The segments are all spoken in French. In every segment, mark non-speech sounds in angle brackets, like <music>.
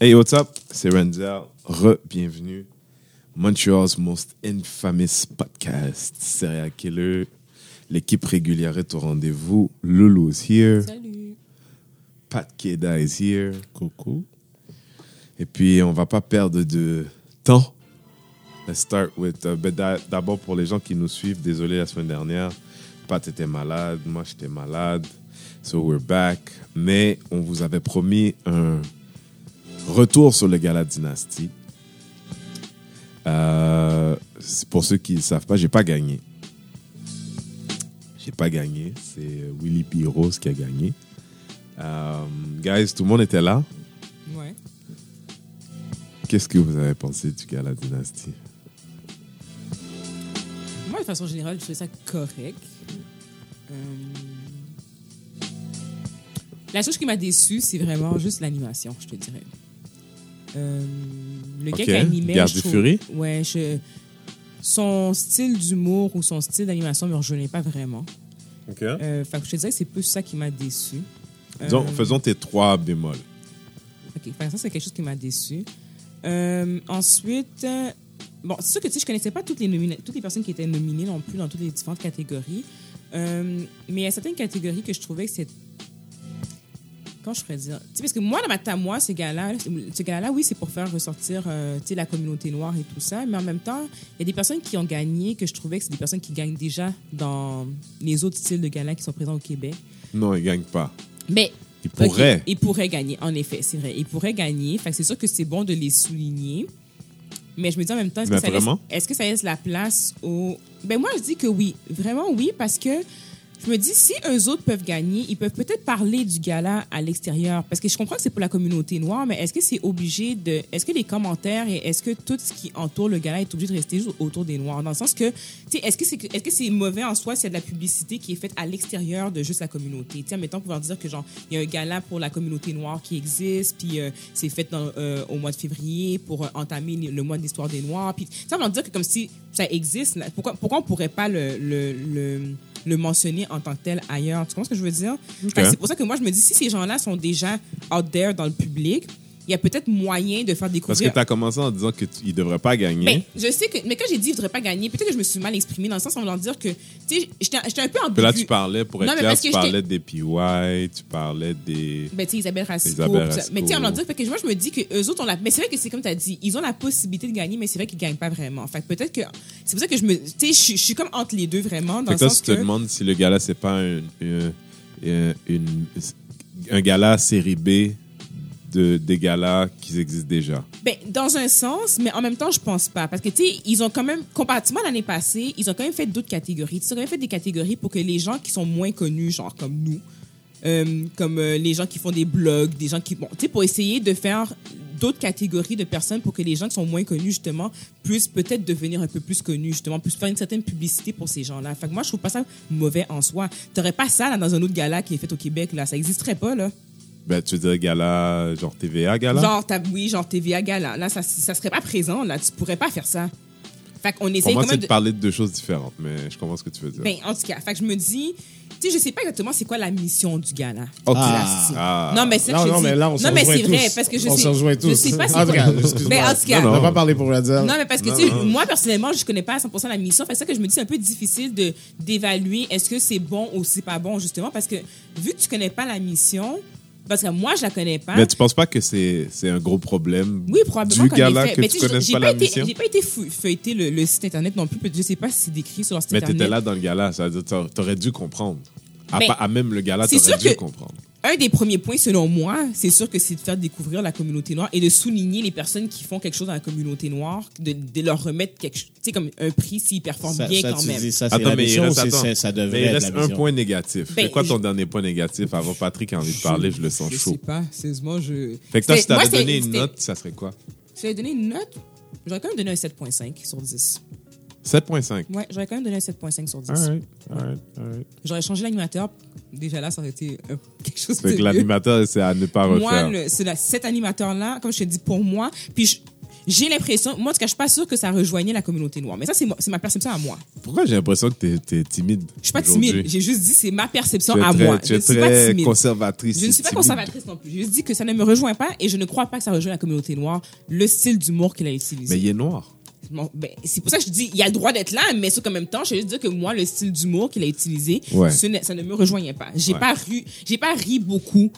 Hey, what's up? C'est Renzel. Re-bienvenue. Montreal's most infamous podcast. Serial Killer. L'équipe régulière est au rendez-vous. Lulu is here. Salut. Pat Keda is here. Coucou. Et puis, on va pas perdre de temps. Let's start with... uh, d'a- D'abord, pour les gens qui nous suivent, désolé la semaine dernière, Pat était malade, moi j'étais malade. So we're back. Mais on vous avait promis un retour sur le Gala Dynasty. Euh, pour ceux qui ne savent pas, j'ai pas gagné. J'ai pas gagné. C'est euh, Willy P. Rose qui a gagné. Euh, guys, tout le monde était là? Ouais. Qu'est-ce que vous avez pensé du Gala Dynasty? Moi, de façon générale, je trouvais ça correct. Euh, La chose qui m'a déçu, c'est vraiment juste l'animation, je te dirais. Euh, Le gars qui animait. Garde du Fury? Ouais, je- son style d'humour ou son style d'animation me rejoignait pas vraiment. OK. Euh, fait que je te dirais que c'est plus ça qui m'a déçu. Disons, Euh, faisons tes trois bémols. OK. Fait que ça, c'est quelque chose qui m'a déçu. Euh, ensuite, bon, c'est sûr que tu sais, je connaissais pas toutes les, toutes les personnes qui étaient nominées non plus dans toutes les différentes catégories. Mais il y a certaines catégories que je trouvais que c'est. Quand je pourrais dire. Tu sais, parce que moi, dans ma tête, moi, ce gars-là, ce oui, c'est pour faire ressortir euh, la communauté noire et tout ça. Mais en même temps, il y a des personnes qui ont gagné que je trouvais que c'est des personnes qui gagnent déjà dans les autres styles de gala qui sont présents au Québec. Non, il ne gagne pas. Mais Il pourrait. Ok, Ils pourraient gagner, en effet, c'est vrai. Ils pourraient gagner. Fait c'est sûr que c'est bon de les souligner. Mais je me dis en même temps, est-ce que, ça laisse, que ça laisse la place au. Ben moi, je dis que oui. Vraiment oui, parce que je me dis, si eux autres peuvent gagner, ils peuvent peut-être parler du gala à l'extérieur. Parce que je comprends que c'est pour la communauté noire, mais est-ce que c'est obligé de. Est-ce que les commentaires et est-ce que tout ce qui entoure le gala est obligé de rester juste autour des noirs? Dans le sens que, tu sais, est-ce que c'est est -ce c'est mauvais en soi s'il y a de la publicité qui est faite à l'extérieur de juste la communauté? Tu sais, admettons, pouvoir dire que, genre, il y a un gala pour la communauté noire qui existe, puis euh, c'est fait euh, au mois de février pour euh, entamer le mois de l'histoire des Noirs. Puis, ça veut dire que comme si ça existe, pourquoi, pourquoi on pourrait pas le, le, le mentionner en tant que tel ailleurs? Tu comprends ce que je veux dire? C'est pour ça que moi, je me dis, si ces gens-là sont déjà out there dans le public, il y a peut-être moyen de faire Parce découvrir que tu as commencé en disant qu'il ne devrait pas gagner. ben, je sais que, mais quand j'ai dit qu'il ne devrait pas gagner, peut-être que je me suis mal exprimée dans le sens en voulant dire que, tu sais, j'étais un peu Puis là, ambigu. tu parlais, pour être Non, clair, parce tu que parlais des PY, tu parlais des... Ben, tu sais, Isabelle Rasco. Isabelle. Mais tu sais, en voulant dire, fait que moi, je me dis que eux autres ont la. Mais c'est vrai que c'est comme tu as dit, ils ont la possibilité de gagner, mais c'est vrai qu'ils gagnent pas vraiment. Fait que peut-être que. C'est pour ça que je me. Tu sais, je suis- comme entre les deux vraiment, dans Fait le que sens tu te que. demandes si le gala, c'est pas un, un, un- un gala série B de, des galas qui existent déjà? Ben, dans un sens, mais en même temps, je pense pas. Parce que, tu sais, ils ont quand même, comparativement à l'année passée, ils ont quand même fait d'autres catégories. Ils ont quand même fait des catégories pour que les gens qui sont moins connus, genre comme nous, euh, comme euh, les gens qui font des blogs, des gens qui. Bon, tu sais, pour essayer de faire d'autres catégories de personnes pour que les gens qui sont moins connus, justement, puissent peut-être devenir un peu plus connus, justement, puissent faire une certaine publicité pour ces gens-là. Fait que moi, je trouve pas ça mauvais en soi. T'aurais pas ça, là, dans un autre gala qui est fait au Québec, là. Ça existerait pas, là. Ben, tu veux dire gala, genre TVA gala? Genre, oui, genre TVA Gala. Là, ça, ça serait pas présent, là. Tu pourrais pas faire ça. Fait qu'on Pour essaye moi, c'est de de... parler de deux choses différentes, mais je comprends ce que tu veux dire. Ben, en tout cas, fait que je me dis... Tu sais, je sais pas exactement c'est quoi la mission du gala. Ok. Là, c'est- Ah. Non, mais c'est Non, mais là, on se Non, mais rejoint c'est vrai, tous. parce que je on sais... se rejoint tous. Je sais pas c'est quoi... excuse-moi. Mais en tout cas... Non, On va pas parler pour Redzel. Non, mais parce que, tu sais, moi, personnellement, je connais pas à 100% la mission. Fait que ça que je me dis, c'est un peu difficile de d'évaluer est-ce que c'est bon ou c'est pas bon, justement, parce que vu que tu connais pas la mission, parce que moi, je la connais pas. Mais tu penses pas que c'est c'est un gros problème Oui, probablement du gala que Mais tu connaisses j'ai pas la mission? J'ai pas été feuilleter le, le site internet non plus. Je sais pas si c'est décrit sur leur site Mais internet. t'étais là dans le gala, ça veut dire t'a- t'aurais dû comprendre. À, Mais pas- à même le gala, t'aurais dû que- comprendre. Un des premiers points, selon moi, c'est sûr que c'est de faire découvrir la communauté noire et de souligner les personnes qui font quelque chose dans la communauté noire, de, de leur remettre quelque chose, tu sais, comme un prix s'ils performent Ça, bien ça, quand tu même. dis, ça, c'est Attends, la mais il mission reste, attends. c'est- ça devrait Mais il être reste la un point négatif. Ben, c'est quoi ton je- dernier point négatif? Avant Patrick a envie de parler? Je le sens Je chaud. sais pas, sérieusement, je. Fait que toi, si t'avais donné une c'était- note, ça serait quoi? Si j'avais donné une note, j'aurais quand même donné un 7.5 sur 10. 7.5. Ouais, j'aurais quand même donné un 7.5 sur 10. Alright, alright, alright. J'aurais changé l'animateur. Déjà là, ça aurait été euh, <laughs> quelque chose Fait de que mieux. l'animateur, c'est à ne pas refaire. Moi, c'est cet animateur-là, comme je te dis, pour moi, puis je- j'ai l'impression, moi, en tout cas, je suis pas sûre que ça rejoignait la communauté noire. Mais ça, c'est ma perception à moi. Pourquoi j'ai l'impression que tu es, timide Je suis pas timide. J'ai juste dit, c'est ma perception à très, moi. tu je es ne suis pas très timide. conservatrice. Je ne suis pas timide. conservatrice non plus. J'ai juste dit que ça ne me rejoint pas et je ne crois pas que ça rejoint la communauté noire, le style d'humour qu'il a utilisé. Mais il est noir. Bon, ben, c'est pour ça que je dis, il a le droit d'être là, mais sauf qu'en même temps, je veux juste dire que moi, le style d'humour qu'il a utilisé, Ouais. ça ne me rejoignait pas. J'ai Ouais. pas ri, j'ai pas ri beaucoup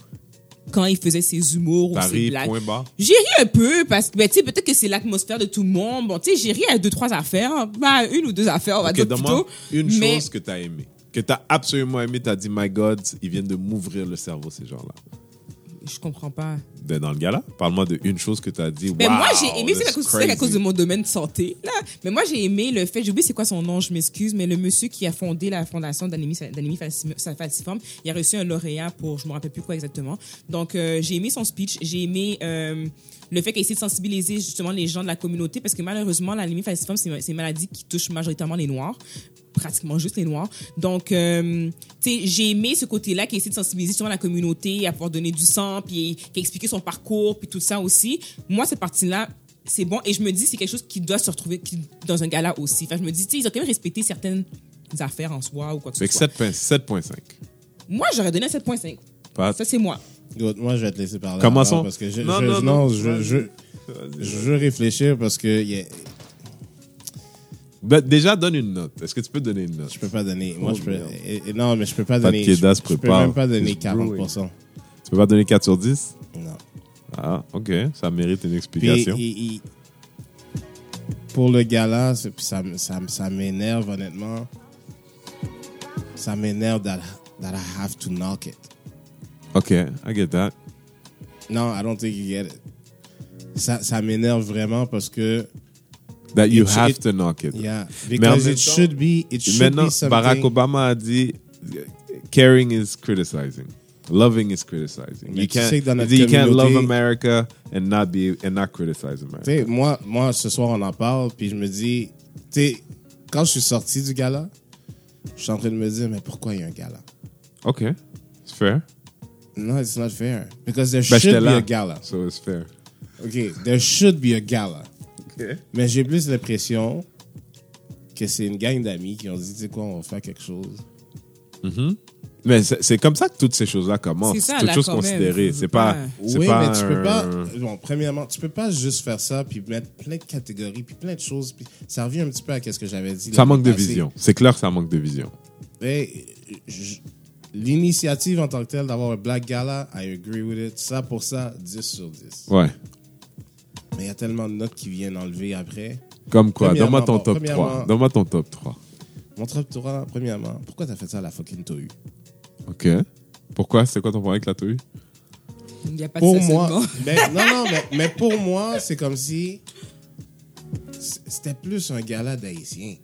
quand il faisait ses humours ou T'as ses ri, blagues. J'ai ri un peu parce que, ben, tu sais, peut-être que c'est l'atmosphère de tout le monde. Bon, tu sais, j'ai ri à deux, trois affaires. Bah, une ou deux affaires, on va Ok, dire plutôt. une mais chose que tu as aimé. Que tu as absolument aimé. Tu as dit, My God, ils viennent de m'ouvrir le cerveau, ces gens-là. Je comprends pas. De- Dans le gala, parle-moi de une chose que tu as dit. Ben wow, moi, j'ai aimé, c'est à, cause- c'est à cause de mon domaine de santé. Là. Mais moi, j'ai aimé le fait, j'ai oublié c'est quoi son nom, je m'excuse, mais le monsieur qui a fondé la fondation d'Anémie d'Anémie Falci- Falciforme, il a reçu un lauréat pour, je me rappelle plus quoi exactement. Donc, euh, j'ai aimé son speech, j'ai aimé euh, le fait qu'il a essayé de sensibiliser justement les gens de la communauté, parce que malheureusement, l'anémie falciforme, c'est c'est une maladie qui touche majoritairement les Noirs pratiquement juste les Noirs. Donc, euh, tu sais, j'ai aimé ce côté-là qui essaie de sensibiliser sur la communauté, à pouvoir donner du sang, puis qui a expliqué son parcours, puis tout ça aussi. Moi, cette partie-là, c'est bon. Et je me dis, c'est quelque chose qui doit se retrouver qui- dans un gala aussi. Enfin, je me dis, tu sais, ils ont quand même respecté certaines affaires en soi ou quoi que ce Fait que soit. 7.5. 7.5. Moi, j'aurais donné un 7.5. Pas- Ça, c'est moi. Moi, je vais te laisser parler. Commençons. Parce que je, Non, je- non, non. je, je, je veux réfléchir parce que Ben, déjà, donne une note. Est-ce que tu peux donner une note? je peux pas donner. Moi, Oh, je peux. et- et non, mais je peux pas donner. Je, je peux prépare. même pas donner He's 40%. Tu peux pas donner 4 sur 10? Non. Ah, OK. Ça mérite une Puis, explication. il- il- pour le gala, c'est- puis ça, ça, ça m'énerve honnêtement. Ça m'énerve that, that I have to knock it. OK, I get that. Non, I don't think you get it. Ça, ça m'énerve vraiment parce que That you It- have it- to knock it. yeah, because it temps- should be it should Maintenant, be something. Barack Obama a dit caring is criticizing. Loving is criticizing. Mais you can't, sais que dans notre dit, you can't love America and not be and not criticize America. Moi, moi, ce soir, on en parle, puis je me dis, tu quand je suis sorti du gala, je suis en train de me dire, mais pourquoi il y a un gala? OK, it's fair. No, it's not fair. Because there Ben, should be là, a gala. so it's fair. OK, there should be a gala. Mais j'ai plus l'impression que c'est une gang d'amis qui ont dit, tu sais quoi, on va faire quelque chose. Mais c'est comme ça que toutes ces choses-là commencent. C'est ça, toutes choses considérées. C'est pas. Oui, pas mais tu peux pas. un- Bon, premièrement, tu peux pas juste faire ça puis mettre plein de catégories puis plein de choses. Puis ça revient un petit peu à ce que j'avais dit. Ça manque de vision. C'est clair que ça manque de vision. L'initiative en tant que telle d'avoir un Black Gala, I agree with it. Ça pour ça, 10 sur 10. Ouais. Mais il y a tellement de notes qui viennent enlever après. Comme quoi Donne-moi ton bon, top premièrement- 3. Donne-moi ton top 3. Mon top 3, premièrement, pourquoi t'as fait ça à la fucking Tohu? OK. Pourquoi? C'est quoi ton problème avec la TOU Il n'y a pas de Pour moi, ben, non, non, mais, mais pour moi, c'est comme si c'était plus un gala d'haïtiens.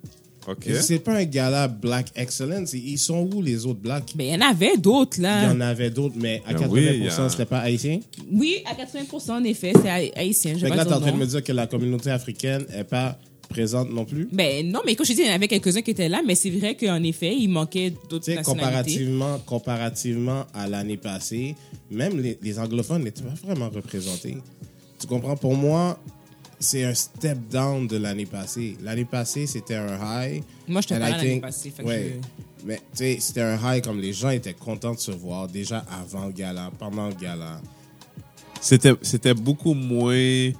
OK. C'est pas un gala Black Excellence. Ils sont où les autres Blacks? Mais il y en avait d'autres, Il y là. en avait d'autres, mais à Ben 80%, oui, il y a- c'était pas haïtien? Oui, à 80 en effet, c'est haï- haïtien. Je là, t'es en train de me dire que la communauté africaine est pas présente non plus? Ben non, mais comme je dis, il y en avait quelques-uns qui étaient là, mais c'est vrai qu'en effet, il manquait d'autres Tu sais, nationalités. comparativement, comparativement à l'année passée, même les, les anglophones n'étaient pas vraiment représentés. Tu comprends? Pour moi, c'est un step down de l'année passée. L'année passée, c'était un high. Moi, je te I l'année passée. fait que ouais. Mais tu sais, c'était un high comme les gens étaient contents de se voir déjà avant le gala, pendant le gala. C'était, c'était beaucoup moins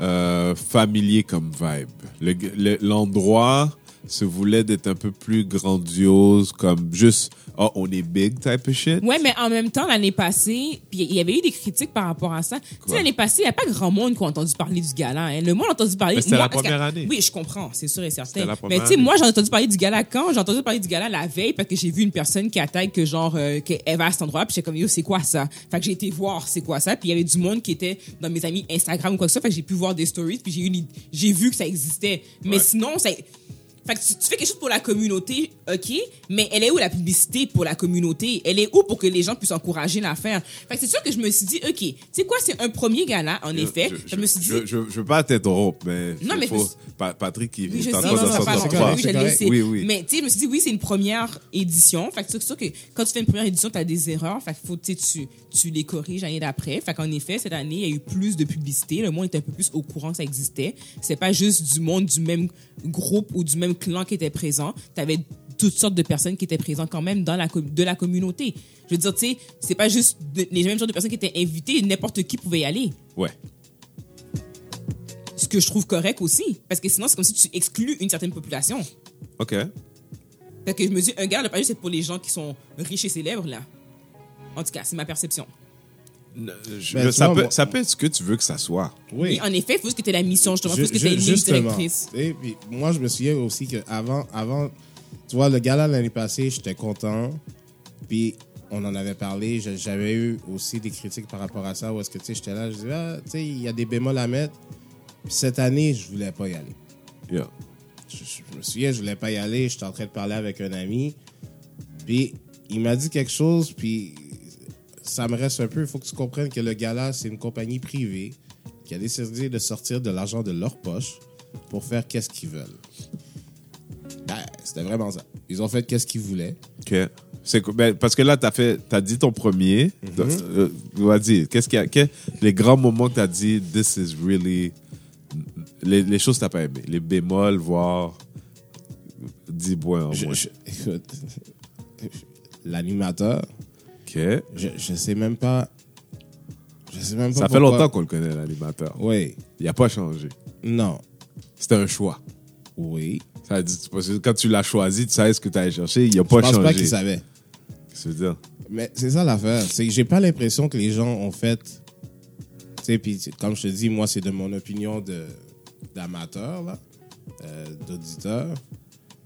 euh, familier comme vibe. Le- le- l'endroit se voulait d'être un peu plus grandiose, comme juste, oh, on est big type of shit. Ouais, mais en même temps, l'année passée, puis il y avait eu des critiques par rapport à ça. Tu sais, l'année passée, il n'y a pas grand monde qui a entendu parler du gala. hein. Le monde a entendu parler. C'était la première année. Oui, je comprends, c'est sûr et certain. La Mais tu sais, moi, j'ai entendu parler du gala quand? J'ai entendu parler du gala la veille parce que j'ai vu une personne qui attaque que genre, euh, qu'elle va à cet endroit, puis j'étais comme, yo, c'est quoi ça? Fait que j'ai été voir c'est quoi ça, puis il y avait du monde qui était dans mes amis Instagram ou quoi que ce soit, fait que j'ai pu voir des stories, puis j'ai eu j'ai vu que ça existait. Mais Ouais. sinon, ça. Fait que tu, tu fais quelque chose pour la communauté, OK, mais elle est où la publicité pour la communauté? Elle est où pour que les gens puissent encourager l'affaire? Fait que c'est sûr que je me suis dit, OK, tu sais quoi, c'est un premier gala, en effet. Je, me suis dit... Je, je, je veux pas t'interrompre, mais... Non, mais faut- je- Pa- Patrick, il Oui, je est en sais, train de s'en oui, je. Oui, oui. Mais tu sais, je me suis dit, oui, c'est une première édition. Fait que c'est sûr que quand tu fais une première édition, tu as des erreurs. Fait que faut, tu, sais, tu, tu les corriges l'année d'après. Fait qu'en effet, cette année, il y a eu plus de publicité. Le monde était un peu plus au courant que ça existait. C'est pas juste du monde du même groupe ou du même clan qui était présent. Tu avais toutes sortes de personnes qui étaient présentes quand même dans la, de la communauté. Je veux dire, tu sais, c'est pas juste de- les mêmes genres de personnes qui étaient invitées. N'importe qui pouvait y aller. Ouais. Ce que je trouve correct aussi. Parce que sinon, c'est comme si tu exclus une certaine population. OK. Fait que je me dis, un gars, le pas juste c'est pour les gens qui sont riches et célèbres, là. En tout cas, c'est ma perception. Je- Ben, ça, peut, moi- ça peut être ce que tu veux que ça soit. Oui. En effet, il faut que tu aies la mission, justement. Il faut que tu aies une ligne directrice. Et puis, moi, je me souviens aussi que avant, avant, tu vois, le gala l'année passée, j'étais content. Puis, on en avait parlé. J'avais eu aussi des critiques par rapport à ça. Où est-ce que, tu sais, j'étais là, je disais, ah, tu sais, il y a des bémols à mettre. Puis cette année, je voulais pas y aller. Yeah. Je, je- je me souviens, je voulais pas y aller. J'étais en train de parler avec un ami. Puis, il m'a dit quelque chose. Puis, ça me reste un peu. Il faut que tu comprennes que le gala, c'est une compagnie privée qui a décidé de sortir de l'argent de leur poche pour faire qu'est-ce qu'ils veulent. Ben, c'était vraiment ça. Ils ont fait qu'est-ce qu'ils voulaient. OK. C'est ben, parce que là, tu as, fait, t'as dit ton premier. Euh, Vas-y, qu'est-ce qu'il y a que- les grands moments que tu as dit, this is really. Les, les choses que tu pas aimé. Les bémols, voire 10 points en Je- moins. je- écoute, <laughs> L'animateur, OK. je, je sais même pas. Je sais même pas. Ça fait longtemps qu'on le connaît, l'animateur. Oui. Il n'a pas changé. Non. C'était un choix. Oui. Ça dit, parce que quand tu l'as choisi, tu savais ce que tu allais chercher. Il n'a pas je pense changé. pas qu'ils savaient. Qu'est-ce que tu veux dire? Mais c'est ça l'affaire. C'est que j'ai pas l'impression que les gens ont fait. Tu sais, puis comme je te dis, moi, c'est de mon opinion de d'amateur, là, euh, d'auditeur.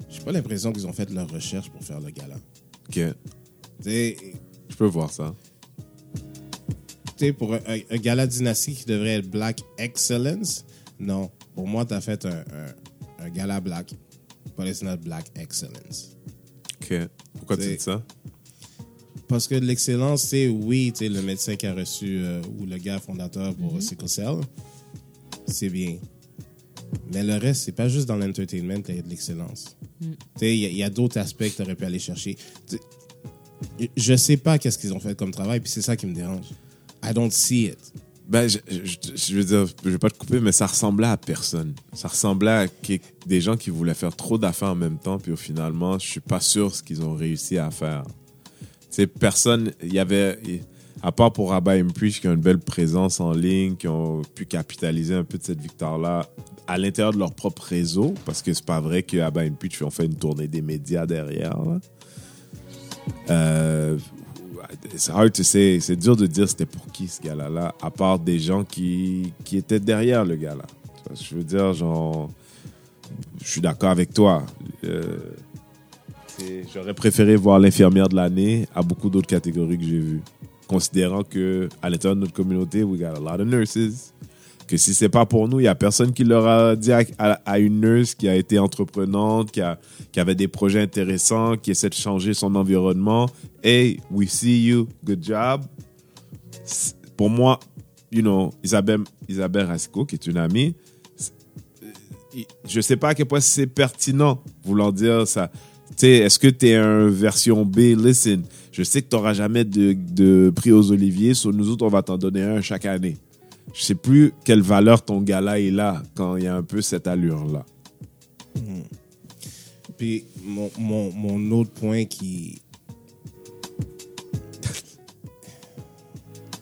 J'ai pas l'impression qu'ils ont fait leur recherche pour faire le gala. OK. Tu sais, Je peux voir ça. tu sais, pour un, un- un gala dynastique qui devrait être Black Excellence, non. Pour moi, tu as fait un, un, un gala Black, but it's not Black Excellence. OK. Pourquoi tu dis ça? Parce que l'excellence, c'est oui, tu sais, le médecin qui a reçu, euh, ou le gars fondateur pour sickle cell, c'est bien. Mais le reste, c'est pas juste dans l'entertainment qu'il y a de l'excellence. Tu sais, il y a- il y a, d'autres aspects que tu aurais pu aller chercher. Tu sais, Je sais pas qu'est-ce qu'ils ont fait comme travail, puis c'est ça qui me dérange. I don't see it. Ben, je, je- veux dire, je vais pas te couper, mais ça ressemblait à personne. Ça ressemblait à des gens qui voulaient faire trop d'affaires en même temps, puis au finalement, je suis pas sûr ce qu'ils ont réussi à faire. Sais, personne, il y avait, à part pour Abba et Preach, qui ont une belle présence en ligne, qui ont pu capitaliser un peu de cette victoire-là à l'intérieur de leur propre réseau, parce que c'est pas vrai que Abba ont fait une tournée des médias derrière. Euh, c'est hard to say. C'est dur de dire c'était pour qui ce gars-là, à part des gens qui, qui étaient derrière le gars-là. Je veux dire, genre, je suis d'accord avec toi. Euh, J'aurais préféré voir l'infirmière de l'année à beaucoup d'autres catégories que j'ai vues. Considérant que à l'intérieur de notre communauté, we got a lot of nurses. Que si c'est pas pour nous, il y a personne qui leur a dit à, une nurse qui a été entreprenante, qui, a, qui avait des projets intéressants, qui essaie de changer son environnement. Hey, we see you, good job. Pour moi, you know, Isabelle, Isabelle Rasco, qui est une amie, euh, je sais pas à quel point c'est pertinent vouloir dire ça. Est-ce que tu es un version B? Listen, je sais que tu n'auras jamais de, de prix aux Oliviers, sur nous autres, on va t'en donner un chaque année. Je sais plus quelle valeur ton gala est là quand il y a un peu cette allure-là. Puis mon, mon, mon autre point qui. <laughs>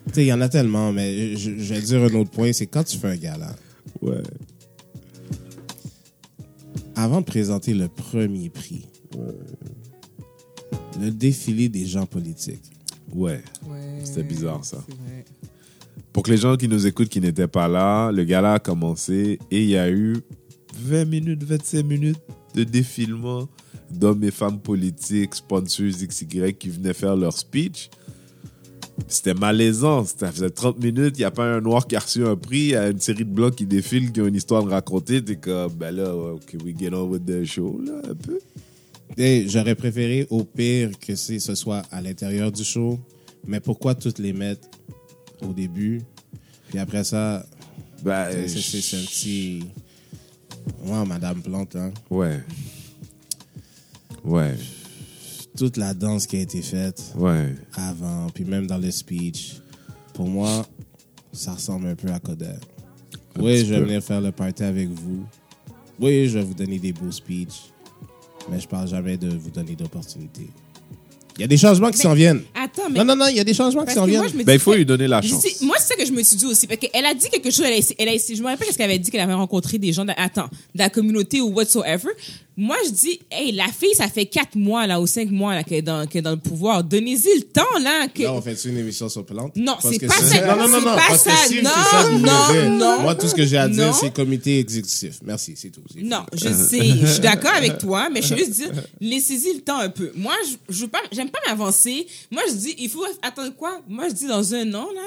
tu sais, il y en a tellement, mais je, je vais dire un autre point, c'est quand tu fais un gala, Ouais. avant de présenter le premier prix, le défilé des gens politiques. Ouais. Ouais, C'était bizarre, ça. c'est vrai. Pour que les gens qui nous écoutent qui n'étaient pas là, le gala a commencé et il y a eu 20 minutes, 25 minutes de défilement d'hommes et femmes politiques, sponsors XY qui venaient faire leur speech. C'était malaisant. Ça faisait 30 minutes, il n'y a pas un noir qui a reçu un prix, il y a une série de blancs qui défilent, qui ont une histoire de raconter. T'es comme, ben là, ok, we get on with the show, là, un peu. J'aurais préféré au pire que ce soit à l'intérieur du show. Mais pourquoi toutes les mettre au début? Puis après ça, Ben, c'est- un petit. Ouais, Madame Plante, hein. Ouais. Ouais, Toute la danse qui a été faite ouais. avant, puis même dans le speech, pour moi, ça ressemble un peu à Coder. Un Oui, je vais peu. venir faire le party avec vous. Oui, je vais vous donner des beaux speeches. Mais je parle jamais de vous donner d'opportunités. Il y a des changements qui s'en viennent. Attends, mais. Non, non, non, il y a des changements qui s'en que moi, viennent. je me Ben, dis il faut que- lui donner la chance. moi, ça que je me suis dit aussi. Parce qu'elle a dit quelque chose. Elle a, essayé- elle a essayé- je me rappelle ce qu'elle avait dit qu'elle avait rencontré des gens de, attends, de la communauté ou whatsoever. Moi, je dis, hey, la fille, ça fait quatre mois, là, ou cinq mois, là, qu'elle est dans, qu'elle est dans le pouvoir. Donnez-y le temps, là. Que... Là, on fait une émission sur Plante? Non, c'est pas ça. Non, non, non, C'est non. pas parce que ça. si Non, ça que vous non, voulez dire, non. Moi, tout ce que j'ai à dire, c'est comité exécutif. Merci, c'est tout. Non, tout. je <laughs> sais, je suis d'accord avec toi, mais je veux juste dire, laissez-y le temps un peu. Moi, je, je veux pas, j'aime pas m'avancer. Moi, je dis, il faut attendre quoi? Moi, je dis, dans un an, là,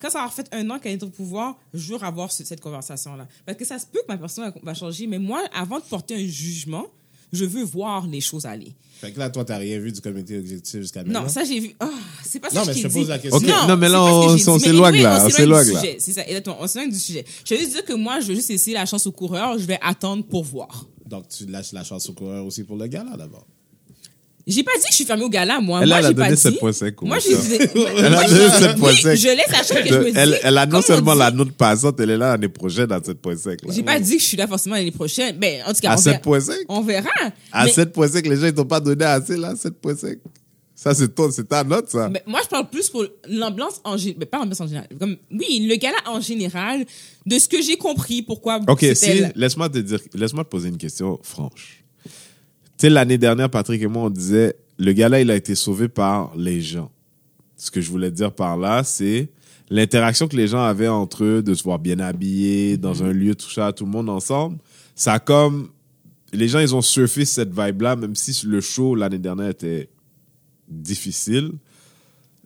quand ça aura fait un an qu'elle est au pouvoir, je veux avoir ce- cette conversation-là. Parce que ça se peut que ma personne va- changer, mais moi, avant de porter un jugement, je veux voir les choses aller. Fait que là, toi, t'as rien vu du comité exécutif jusqu'à maintenant? Non, ça, j'ai vu. Ah, c'est pas ça Non, que mais je te dit. pose la question. Ok, non, mais là, on- on s'éloigne là, on s'éloigne là. C'est ça, exactement. On s'éloigne du sujet. Je veux juste dire que moi, je veux juste essayer la chance au coureur. Je vais attendre pour voir. Donc, tu lâches la chance au coureur aussi pour le gala, d'abord. J'ai pas dit que je suis fermée au gala, moi. Elle, moi, <laughs> elle a donné dit. 7.5 au Moi, j'ai. Elle a donné 7.5. Oui, je laisse la chance que je me dis. Elle, elle a non seulement la note passante, elle est là l'année prochaine à 7.5. là. J'ai pas dit que je suis là forcément l'année prochaine. Ben, en tout cas, À on verra. 7.5? On verra. À Mais- 7.5, les gens, ils t'ont pas donné assez, là, 7.5. Ça, c'est ton, c'est ta note, ça. mais moi, je parle plus pour l'ambiance en général. Pas l'ambiance en général. Comme, oui, le gala en général, de ce que j'ai compris, pourquoi. OK, si, la- laisse-moi te dire, laisse-moi te poser une question franche. Tu sais, l'année dernière, Patrick et moi, on disait, le gala, il a été sauvé par les gens. Ce que je voulais dire par là, c'est l'interaction que les gens avaient entre eux, de se voir bien habillés, dans un lieu, tout ça, tout le monde ensemble. Ça a comme, les gens, ils ont surfé cette vibe-là, même si le show l'année dernière était difficile.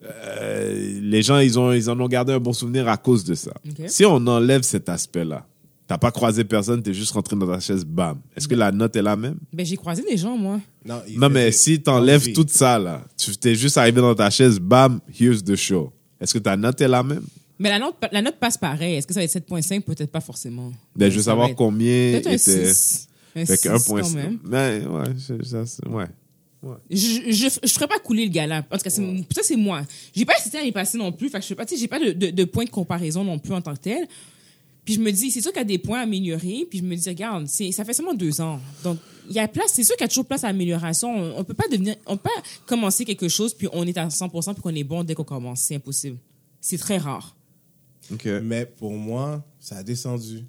Euh, les gens, ils, ont, ils en ont gardé un bon souvenir à cause de ça. Si on enlève cet aspect-là, t'as pas croisé personne, t'es juste rentré dans ta chaise, bam. Est-ce que la note est la même? Ben, j'ai croisé des gens, moi. Non, Non, mais si t'enlèves tout ça, là, tu t'es juste arrivé dans ta chaise, bam, here's the show. Est-ce que ta note est la même? Mais la note, la note passe pareil. Est-ce que ça va être 7.5? Peut-être pas forcément. Ben, je veux savoir être combien Peut-être un était. 6. Un Fait 6 que 1.5. quand même. Ben, ouais, je- ça, c'est- ouais. Je, je, je ferais pas couler le gala. En tout cas, c'est, ça, c'est moi. J'ai pas assisté à l'année passée non plus. Fait que je sais pas, tu sais, j'ai pas de, de, de point de comparaison non plus en tant que tel. Puis je me dis, c'est sûr qu'il y a des points à améliorer. Puis je me dis, regarde, c'est, ça fait seulement deux ans. Donc, il y a place, c'est sûr qu'il y a toujours place à amélioration. On, on peut pas devenir, on peut pas commencer quelque chose puis on est à 100% puis qu'on est bon dès qu'on commence. C'est impossible. C'est très rare. OK. Mais pour moi, ça a descendu.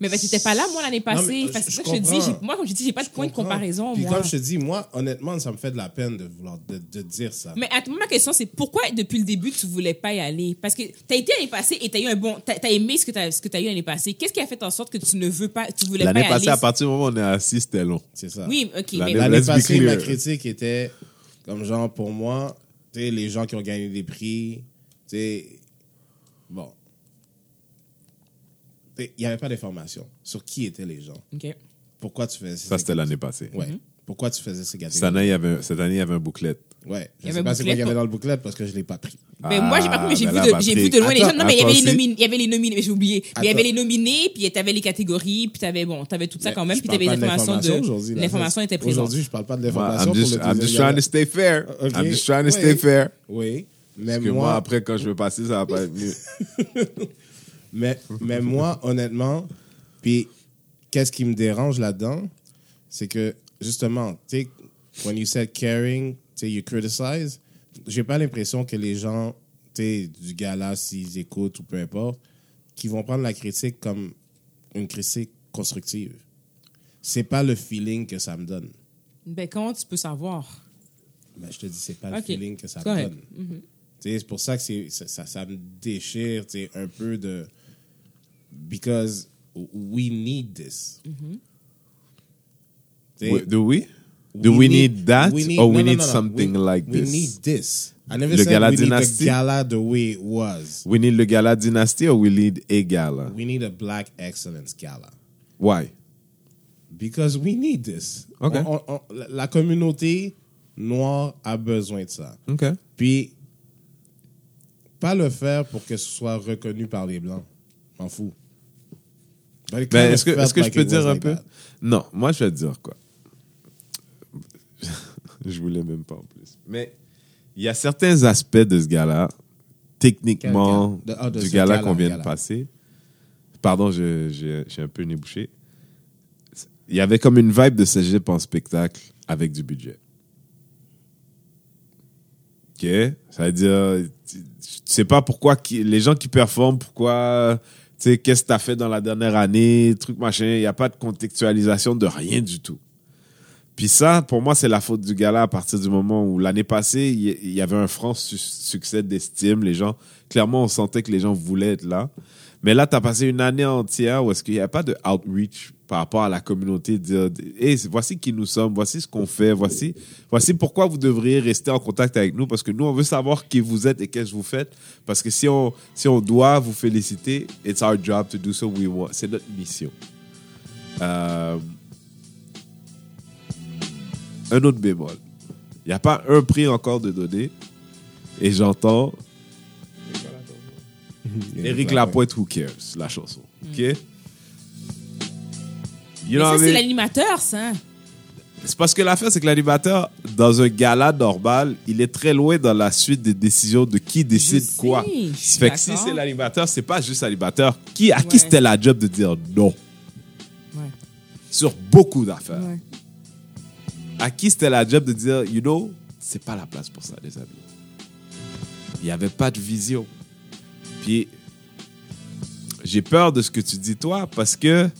Mais ben, t'étais pas là, moi, l'année Non, passée. mais Fait je- que je ça que je te dis. Moi, comme je dis, j'ai pas de Je point de comprends. comparaison, Puis moi. comme je te dis, moi, honnêtement, ça me fait de la peine de vouloir de, de dire ça. Mais attends, ma question, c'est pourquoi depuis le début, tu voulais pas y aller? Parce que tu as été l'année passée et tu as eu un bon. Tu as, aimé ce que tu as, ce que as eu l'année passée. Qu'est-ce qui a fait en sorte que tu ne veux pas. Tu voulais pas L'année y passée, aller? à partir du moment où on est assis, c'était long. C'est ça. Oui, ok. L'année- L'année passée, ma critique était comme genre pour moi, tu sais, les gens qui ont gagné des prix, tu sais, bon. Il n'y avait pas d'information sur qui étaient les gens. ok. Pourquoi tu faisais Ça, c'était l'année passée. Ouais. Pourquoi tu faisais ces Cette catégories? année, il y avait, cette année, il y avait un bouclet. Ouais. Je avait sais pas c'est quoi bouclet il y avait dans le bouclet parce que je ne l'ai pas pris. Ben, moi, j'ai pas compris, mais j'ai Ah, vu, vu de loin les gens. Attends, Non, mais il y avait attends, les nominés, il y avait les nominés, mais j'ai oublié. Mais il y avait Attends. les nominés, puis tu avais les catégories, puis tu avais, bon, tout ça Mais quand même, je puis tu parle avais pas de l'information de. L'information était présente. Aujourd'hui, je ne parle pas de l'information I'm just, I'm just trying to stay fair. Ok. I'm just trying to stay Ouais. fair. Oui. Mais Parce que moi, moi, après, quand je veux passer, ça va pas être mieux. <laughs> Mais, mais moi, honnêtement, puis qu'est-ce qui me dérange là-dedans, c'est que justement, tu sais, when you said caring, tu sais, you criticize, j'ai pas l'impression que les gens, tu sais, du gala, s'ils écoutent ou peu importe, qui vont prendre la critique comme une critique constructive. C'est pas le feeling que ça me donne. Ben, comment tu peux savoir? Ben, je te dis, c'est pas le feeling que ça me donne. Sais, C'est pour ça que ça, ça, ça me déchire un peu de. Because we need this. Sais, Oui, Do we? Do we need that or we no, no, need no, something We- like we this? need this. I never Le said gala we need the gala the way it was. We need le gala dynasty or we need a gala? We need a black excellence gala. Why? Because we need this. Ok. On- on- on- la- communauté noire a besoin de ça. OK. Puis, pas le faire pour que ce soit reconnu par les Blancs. M'en fous. Ben, est-ce que, est-ce que like je peux dire un like peu? that. Non, moi, je vais te dire quoi. <laughs> je voulais même pas en plus. Mais il y a certains aspects de ce gala, techniquement? De- ah, de du gala gala, qu'on vient gala. de passer. Pardon, je- j'ai un peu nez bouché. Il y avait comme une vibe de cégep en spectacle avec du budget. OK? Ça veut dire, tu sais pas pourquoi qui- les gens qui performent, pourquoi, sais, qu'est-ce que tu as fait dans la dernière année, truc machin, il n'y a pas de contextualisation de rien du tout. Puis ça, pour moi, c'est la faute du gala à partir du moment où l'année passée, il y- avait un franc su- succès d'estime. Les gens, clairement, on sentait que les gens voulaient être là. Mais là, tu as passé une année entière où est-ce qu'il n'y a pas de outreach par rapport à la communauté, dire, hey, voici qui nous sommes, voici ce qu'on fait, voici, voici pourquoi vous devriez rester en contact avec nous, parce que nous, on veut savoir qui vous êtes et qu'est-ce que vous faites. Parce que si on, si on doit vous féliciter, it's our job to do so. We want. C'est notre mission. Euh, un autre bémol. Il n'y a pas un prix encore de donné. Et j'entends Éric Lapointe, Who Cares, la chanson. OK? You Mais know ça, what I c'est mean? l'animateur, ça. C'est parce que l'affaire, c'est que l'animateur, dans un gala normal, il est très loin dans la suite des décisions de qui décide sais, quoi. je suis Fait que si d'accord. c'est l'animateur, c'est pas juste l'animateur. Qui, à qui c'était la job de dire non? Ouais. sur beaucoup d'affaires? Ouais. À qui c'était la job de dire, you know, c'est pas la place pour ça, les amis. Il n'y avait pas de vision. Puis, j'ai peur de ce que tu dis, toi, parce que,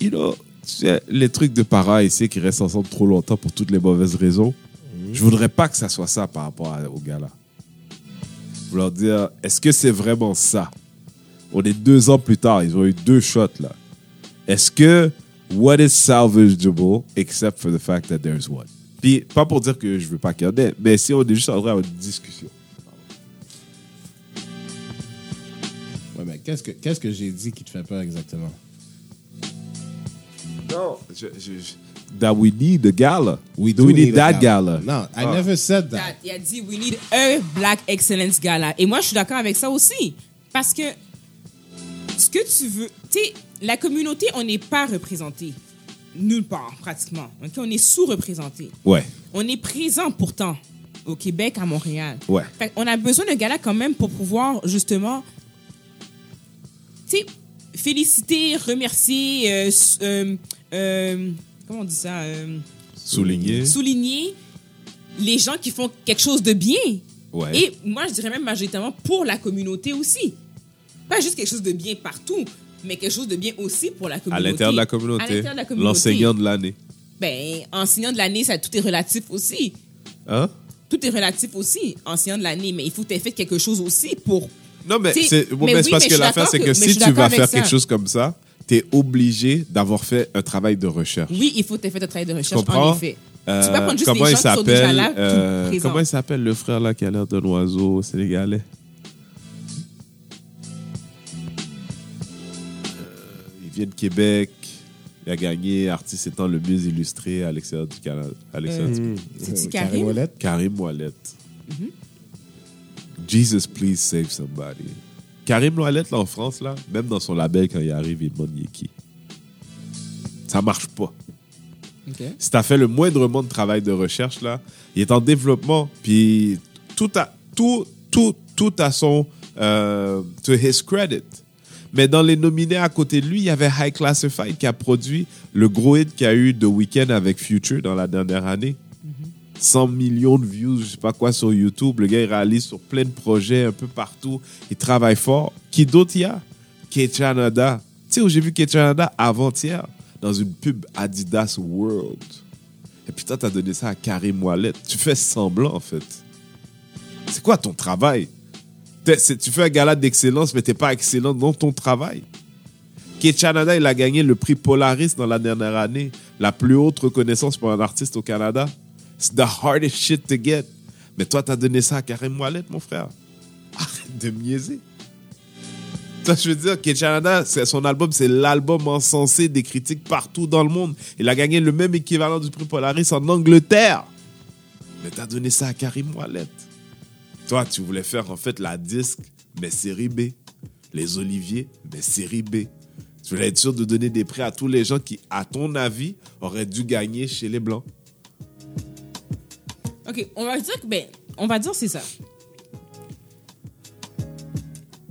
you know, tu sais, les trucs de parents ici qui restent ensemble trop longtemps pour toutes les mauvaises raisons, je voudrais pas que ça soit ça par rapport à- au gars-là. Je veux leur dire, est-ce que c'est vraiment ça? On est deux ans plus tard, ils ont eu deux shots, là. Est-ce que what is salvageable except for the fact that there's one? Puis, pas pour dire que je veux pas qu'il y en ait, mais si on est juste en train une discussion. Ouais, mais qu'est-ce que, qu'est-ce que j'ai dit qui te fait peur exactement? Non, je, je, je- that we need a gala. We do, we need, that gala? No, I Ah. never said that. That- Il a dit, we need a Black Excellence Gala. Et moi, je suis d'accord avec ça aussi. Parce que ce que tu veux, tu sais, la communauté, on n'est pas représenté. Nulle part, pratiquement. OK? On est sous-représenté. Ouais, On est présent pourtant au Québec, à Montréal. ouais. Fait on a besoin d'un gala quand même pour pouvoir justement, tu sais, féliciter, remercier, euh, euh, euh, comment on dit ça, Souligné. souligner les gens qui font quelque chose de bien. Ouais. Et moi, je dirais même majoritairement pour la communauté aussi. Pas juste quelque chose de bien partout, mais quelque chose de bien aussi pour la communauté. À l'intérieur de la communauté. L'enseignant de l'année. Ben, enseignant de l'année, ça tout est relatif aussi. Hein? Tout est relatif aussi, enseignant de l'année, mais il faut que tu aies fait quelque chose aussi pour. Non, mais c'est bon, oui, parce que l'affaire, c'est que, si tu vas faire ça. quelque chose comme ça, tu es obligé d'avoir fait un travail de recherche. Oui, il faut que tu aies fait un travail de recherche, comprends? en effet. Euh, tu peux pas prendre juste comment les il gens qui sont déjà s'appelle là, tout euh, présents. Comment il s'appelle le frère là qui a l'air d'un oiseau sénégalais? Euh, Il vient de Québec. Il a gagné artiste étant le mieux illustré à l'extérieur du Canada. Mmh. C'est-tu Euh, Karim? Ouellet? Karim Ouellet. Jesus, please save somebody. Karim Ouellet, là, en France, là, même dans son label, quand il arrive, il demande il qui? Ça marche pas. OK. Si fait le moindrement de travail de recherche, là, il est en développement, puis tout a, tout, tout, tout à son, euh, to his credit. Mais dans les nominés à côté de lui, il y avait High Classified qui a produit le gros hit qu'il y a eu de Weekend avec Future dans la dernière année. 100 millions de views, je sais pas quoi, sur YouTube. Le gars, il réalise sur plein de projets un peu partout. Il travaille fort. Qui d'autre y a? K-Canada. Tu sais où j'ai vu K-Canada avant-hier? Dans une pub Adidas World. Et puis toi, t'as donné ça à Karim Ouellet. Tu fais semblant, en fait. C'est quoi ton travail? Tu fais un gala d'excellence, mais t'es pas excellent dans ton travail. K-Canada, il a gagné le prix Polaris dans la dernière année la plus haute reconnaissance pour un artiste au Canada. C'est the hardest shit to get. Mais toi, t'as donné ça à Karim Ouellet, mon frère. Arrête de miaiser. Ça, je veux dire, Canada, son album, c'est l'album encensé des critiques partout dans le monde. Il a gagné le même équivalent du prix Polaris en Angleterre. Mais t'as donné ça à Karim Ouellet. Toi, tu voulais faire en fait la disque, mais série B. Les Oliviers, mais série B. Tu voulais être sûr de donner des prix à tous les gens qui, à ton avis, auraient dû gagner chez les Blancs. OK, on va dire que, ben, on va dire c'est ça.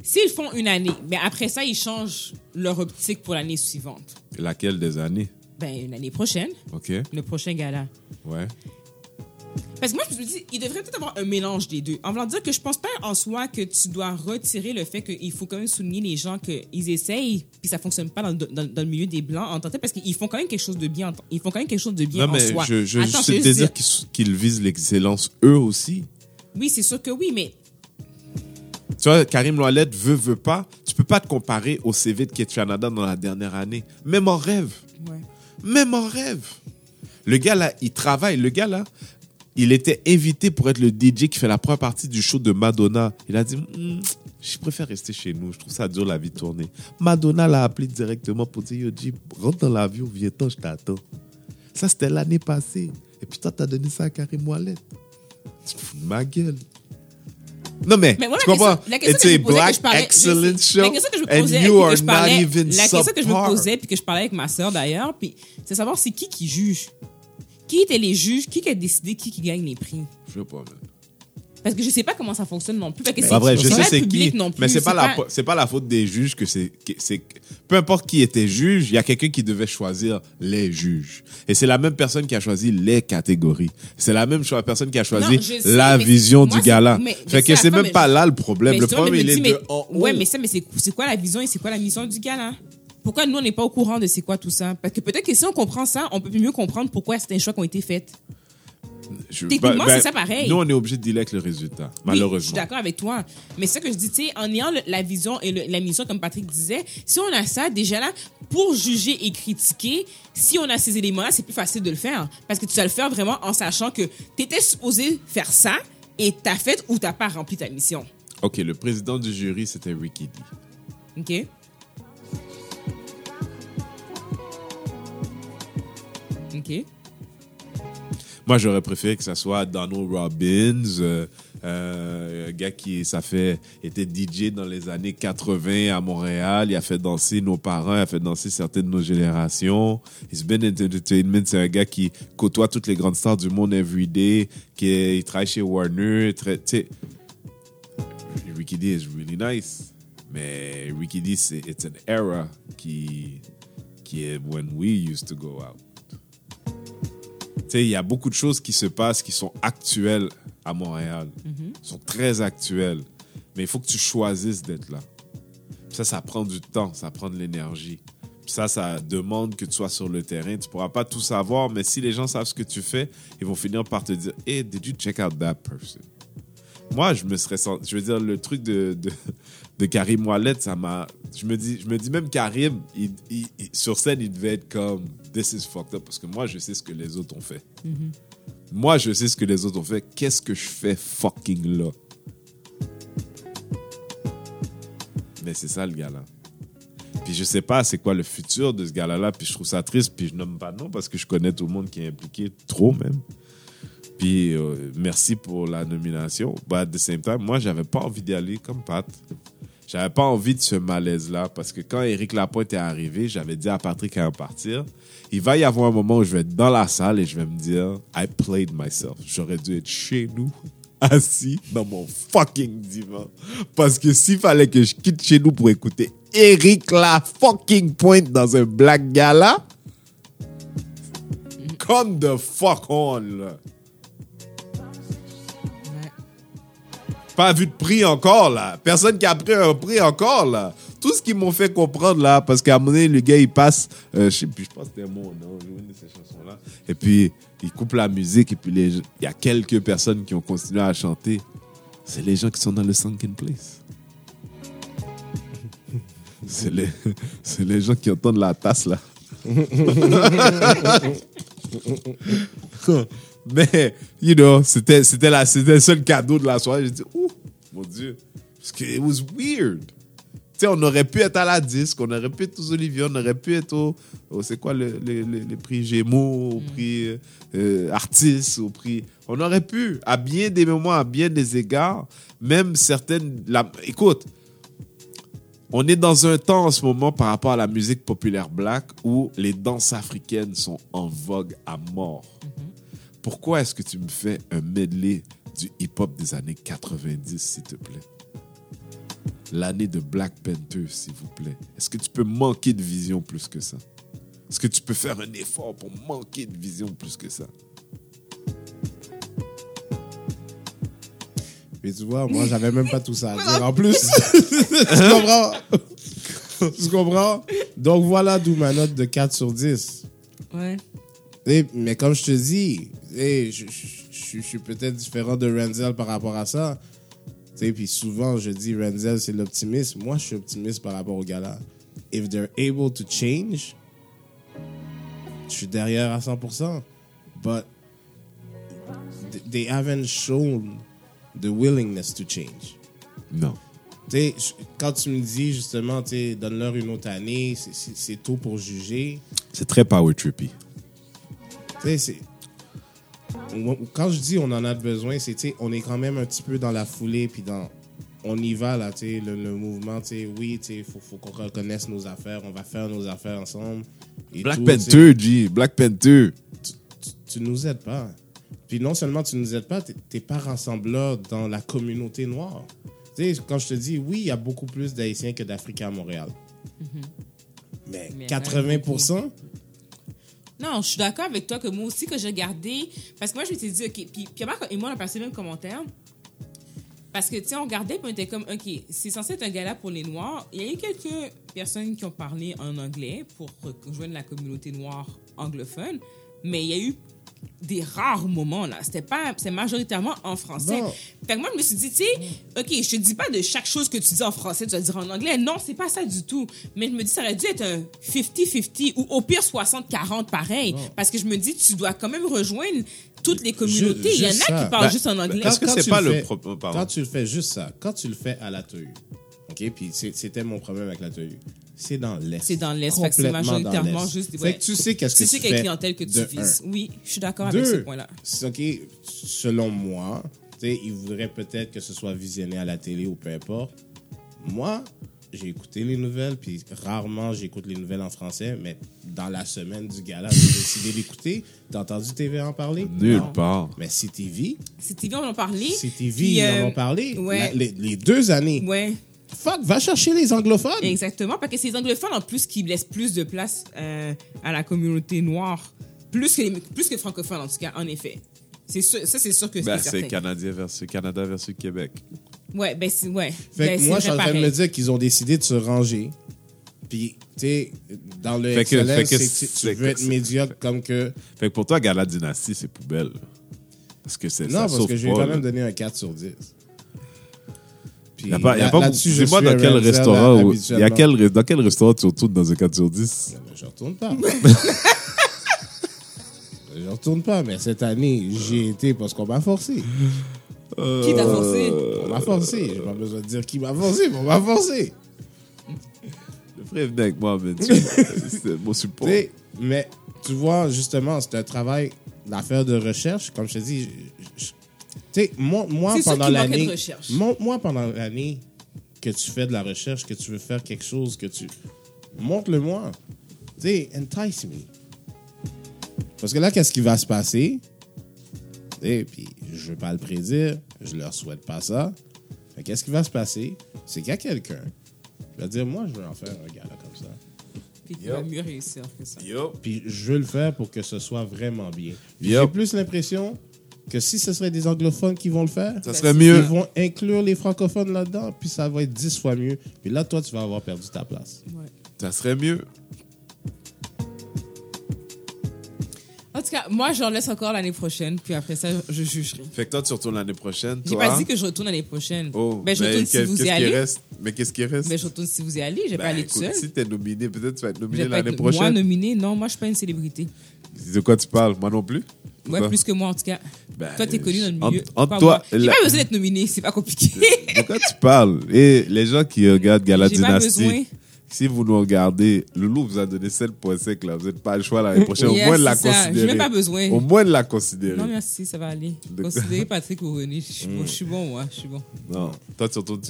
S'ils font une année, ben après ça, ils changent leur optique pour l'année suivante. Laquelle des années? Ben, l'année prochaine, OK. le prochain gala. Ouais. Parce que moi, je me dis, il devrait peut-être avoir un mélange des deux. En voulant dire que je pense pas en soi que tu dois retirer le fait qu'il faut quand même souligner les gens qu'ils essayent, puis ça fonctionne pas dans, dans- dans le milieu des Blancs en tant parce qu'ils font quand même quelque chose de bien. en- Ils font quand même quelque chose de bien Non, en mais soi. je, je, Attends, je te juste dire qu'ils visent l'excellence eux aussi. Oui, c'est sûr que oui, mais Tu vois, Karim Loilet veut, veut pas. Tu peux pas te comparer au CV de Ketchanada dans la dernière année. Même en rêve. ouais. Même en rêve. Le gars là, il travaille. Le gars là, il était invité pour être le DJ qui fait la première partie du show de Madonna. Il a dit, Hmm, je préfère rester chez nous. Je trouve ça dur la vie de tourner. Madonna l'a appelé directement pour dire, yo, Jeep, rentre dans l'avion, viens-t'en, je t'attends. Ça, c'était l'année passée. Et puis toi, t'as donné ça à Karim Ouellet. Tu fous de ma gueule. Non, mais, Mais moi, tu la comprends? question, la question que je black je parlais, sais, show. la question que je me posais, que je parlais, la question que je me posais, puis que je parlais avec ma sœur d'ailleurs, puis c'est savoir c'est qui qui juge. Qui étaient les juges? Qui a décidé qui qui gagne les prix? Je sais pas, man. Parce que je sais pas comment ça fonctionne non plus. Parce que C'est vrai, je sais c'est qui, non plus, mais c'est pas, la, pas- c'est pas la faute des juges que c'est, peu importe qui était juge, il y a quelqu'un qui devait choisir les juges. Et c'est la même personne qui a choisi les catégories. C'est la même personne qui a choisi Non, je sais, la vision moi, du gala. mais- fait mais que c'est la même pas là le problème. Le problème, il est de. Ouais, mais ça, mais c'est c'est quoi la vision et c'est quoi la mission du gala? Pourquoi nous, on n'est pas au courant de c'est quoi tout ça? Parce que peut-être que si on comprend ça, on peut mieux comprendre pourquoi certains choix qui ont été faits. Je- techniquement, c'est ça pareil. Nous, on est obligé de dealer avec le résultat, Oui, je suis malheureusement. d'accord avec toi. Mais c'est ça que je dis, tu sais, en ayant le- la vision et le- la mission, comme Patrick disait, si on a ça, déjà là, pour juger et critiquer, si on a ces éléments-là, c'est plus facile de le faire. Parce que tu dois le faire vraiment en sachant que tu étais supposé faire ça et t'as fait ou t'as pas rempli ta mission. OK, le président du jury, c'était Ricky D. OK? Moi, j'aurais préféré que ça soit Donald Robbins, euh, euh, un gars qui, ça fait, était DJ dans les années 80 à Montréal. Il a fait danser nos parents, il a fait danser certaines de nos générations. He's been in entertainment. C'est un gars qui côtoie toutes les grandes stars du monde everyday, qui travaille chez Warner. Ricky D is really nice. Mais Ricky D, c'est it's an era qui, qui est when we used to go out. Sais, il y a beaucoup de choses qui se passent qui sont actuelles à Montréal. sont très actuelles. Mais il faut que tu choisisses d'être là. Puis ça, ça prend du temps, ça prend de l'énergie. Puis ça, ça demande que tu sois sur le terrain. Tu pourras pas tout savoir, mais si les gens savent ce que tu fais, ils vont finir par te dire Hey, did you check out that person? Moi, je me serais senti. Je veux dire, le truc de, de, de Karim Ouellet, ça m'a. Je me dis, je me dis même Karim, il- il- il- sur scène, il devait être comme This is fucked up. Parce que moi, je sais ce que les autres ont fait. Moi, je sais ce que les autres ont fait. Qu'est-ce que je fais fucking là? Mais c'est ça le gars-là. Puis je sais pas c'est quoi le futur de ce gars-là. Puis je trouve ça triste. Puis je nomme pas de nom parce que je connais tout le monde qui est impliqué, trop même. Puis euh, merci pour la nomination. But at the same time, moi, j'avais pas envie d'y aller comme Pat. J'avais pas envie de ce malaise-là parce que quand Éric Lapointe est arrivé, j'avais dit à Patrick à en partir, il va y avoir un moment où je vais être dans la salle et je vais me dire, I played myself. J'aurais dû être chez nous, <laughs> assis dans mon fucking divan. Parce que s'il fallait que je quitte chez nous pour écouter Éric La fucking Pointe dans un Black Gala, <laughs> come the fuck on. Pas vu de prix encore, là. Personne qui a pris un prix encore, là. Tout ce qu'ils m'ont fait comprendre, là, parce qu'à un moment donné, le gars, il passe, euh, je sais plus, je pense que c'était mon nom, une de ces chansons-là. Et puis, il coupe la musique, et puis il y a quelques personnes qui ont continué à chanter. C'est les gens qui sont dans le sunken place. <laughs> C'est les, c'est les gens qui entendent la tasse, là. <laughs> Mais, you know, c'était, c'était, la, c'était le seul cadeau de la soirée. J'ai dit, ouh, mon Dieu. Parce que it was weird. Tu sais, on aurait pu être à la disque, on aurait pu être aux Olivier, on aurait pu être au, au- c'est quoi, le, le- le- les prix Gémeaux, au prix euh, Artistes, au prix. On aurait pu, à bien des moments, à bien des égards, même certaines. La, écoute, on est dans un temps en ce moment par rapport à la musique populaire black où les danses africaines sont en vogue à mort. Pourquoi est-ce que tu me fais un medley du hip-hop des années 90, s'il te plaît? L'année de Black Panther, s'il vous plaît. Est-ce que tu peux manquer de vision plus que ça? Est-ce que tu peux faire un effort pour manquer de vision plus que ça? Mais tu vois, moi, j'avais même pas tout ça à dire en <laughs> plus. tu comprends? tu comprends? Donc voilà d'où ma note de 4 sur 10. Ouais. Et- mais comme je te dis, et je, je- je- je suis peut-être différent de Renzel par rapport à ça. Puis souvent, je dis Renzel, c'est l'optimisme. Moi, je suis optimiste par rapport au gars-là. If they're able to change, je suis derrière à 100%. But th- they haven't shown the willingness to change. Non. Tu sais, je- quand tu me dis justement, donne-leur une autre année, c'est tôt pour juger. C'est très power trippy. Tu c'est. Quand je dis on en a besoin, c'est, tu on est quand même un petit peu dans la foulée, puis dans. On y va, là, tu le, le mouvement, tu sais, oui, tu faut, faut qu'on reconnaisse nos affaires, on va faire nos affaires ensemble. et Black tout, tu. Panther, G. Black Panther. Tu nous aides pas. Puis non seulement tu nous aides pas, t'es- pas rassembleur dans la communauté noire. Tu sais, quand je te dis, oui, il y a beaucoup plus d'Haïtiens que d'Africains à Montréal. Mais, Mais 80%, Non, je suis d'accord avec toi que moi aussi, que j'ai regardé. Parce que moi, je me suis dit, OK. Puis Pierre et moi, on a passé le même commentaire. Parce que, tu sais, on regardait, puis on était comme, OK, c'est censé être un gala pour les Noirs. Il y a eu quelques personnes qui ont parlé en anglais pour rejoindre la communauté noire anglophone. Mais il y a eu des rares moments, là. C'était pas, c'est majoritairement en français. Bon. Fait que moi, je me suis dit, tu sais, OK, je te dis pas de chaque chose que tu dis en français, tu vas le dire en anglais. Non, c'est pas ça du tout. Mais je me dis, ça aurait dû être un 50-50 ou au pire 60-40 pareil. Parce que je me dis, tu dois quand même rejoindre toutes les communautés. Il y en a qui parlent Ben, juste en anglais. Est-ce que c'est pas le fais- pardon. Quand tu le fais juste ça, quand tu le fais à la TEU, OK, puis c'était mon problème avec la TEU, c'est dans l'Est. C'est dans l'Est. Fait que c'est majoritairement juste. Fait que tu sais qu'est-ce que tu sais tu quelle fais clientèle que tu de vises. un. Oui, je suis d'accord avec ce Deux, point-là. c'est OK, selon moi, tu sais, ils voudraient peut-être que ce soit visionné à la télé ou peu importe. Moi, j'ai écouté les nouvelles, puis rarement j'écoute les nouvelles en français, mais dans la semaine du gala, j'ai décidé d'écouter. T'as entendu TV en parler? Nulle part. Mais CTV, CTV, on en a parlé. CTV, ils euh, en ont parlé. ouais. La- les, les deux années. Ouais. Fuck, va chercher les anglophones. Exactement, parce que c'est les anglophones en plus qui laissent plus de place euh, à la communauté noire, plus que, les, plus que les francophones en tout cas, en effet. C'est sûr, ça c'est sûr que Ben, c'est. Canadien versus Canada versus Québec. Ouais, ben c'est ouais. Fait Ben, que c'est moi, je suis en train de me dire qu'ils ont décidé de se ranger. Puis, tu sais, dans le Fait que- excellence, fait que c'est- tu- veux que être c'est- médiocre comme que... Fait que pour toi, Gala Dynasty, c'est poubelle. Parce que c'est Non, ça parce que j'ai pas, quand même donné un 4 sur 10. Puis Y a pas, y a pas beaucoup- je Dis-moi suis dans quel restaurant, où- y a quel, re- dans quel restaurant tu retournes dans un 4 sur 10? Mais Je retourne pas. je retourne pas, mais cette année, j'y ai été parce qu'on m'a forcé. Qui t'a forcé? On m'a forcé. J'ai pas besoin de dire qui m'a forcé, mais on m'a forcé. Le frère venait avec moi, mais tu- <laughs> c'est mon support. Tu sais, mais tu vois, justement, c'est un travail d'affaires de recherche. Comme je te dis, je- je- tu sais, moi, moi pendant l'année, mon- moi, pendant l'année que tu fais de la recherche, que tu veux faire quelque chose, que tu. Montre-le-moi. Tu sais, entice me. Parce que là, qu'est-ce qui va se passer? Et puis, je veux pas le prédire, je leur souhaite pas ça. Mais qu'est-ce qui va se passer? C'est qu'il y a quelqu'un qui va dire, moi, je veux en faire un gars là comme ça. Puis tu vas mieux réussir que ça. Puis je veux le faire pour que ce soit vraiment bien. Yup. J'ai plus l'impression que si ce serait des anglophones qui vont le faire, Ça serait mieux. ils vont inclure les francophones là-dedans, puis ça va être dix fois mieux. Puis là, toi, tu vas avoir perdu ta place. Ouais. Ça serait mieux. En tout cas, moi, j'en laisse encore l'année prochaine, puis après ça, je jugerai. Fait que toi, tu retournes l'année prochaine. J'ai pas dit que je retourne l'année prochaine. Oh, ben, je mais retourne si vous y qu'est-ce qui allez. reste? Mais qu'est-ce qui reste? Ben, je retourne si vous y allez. Je vais Ben, pas aller tout seul. Si t'es nominé, peut-être tu vas être nominé l'année être moi prochaine. nominé. Non, moi, je suis pas une célébrité. De quoi tu parles? Moi non plus? Ouais, Pourquoi? plus que moi, en tout cas. Ben, toi, t'es connu dans le entre- milieu. entre pas toi. J'ai la- pas besoin d'être nominé, c'est pas compliqué. De quoi tu parles? Et les gens qui regardent Gala J'ai si vous nous regardez, Loulou vous a donné 7.5 là. Vous n'êtes pas le choix l'année prochaine. Yes, Au moins de la ça. J'ai considérer. même pas besoin. Au moins de la considérer. Non, merci, ça va aller. Considérez Patrick ou René. Je suis bon, je suis bon, moi. Je suis bon. Non. Toi, tu retournes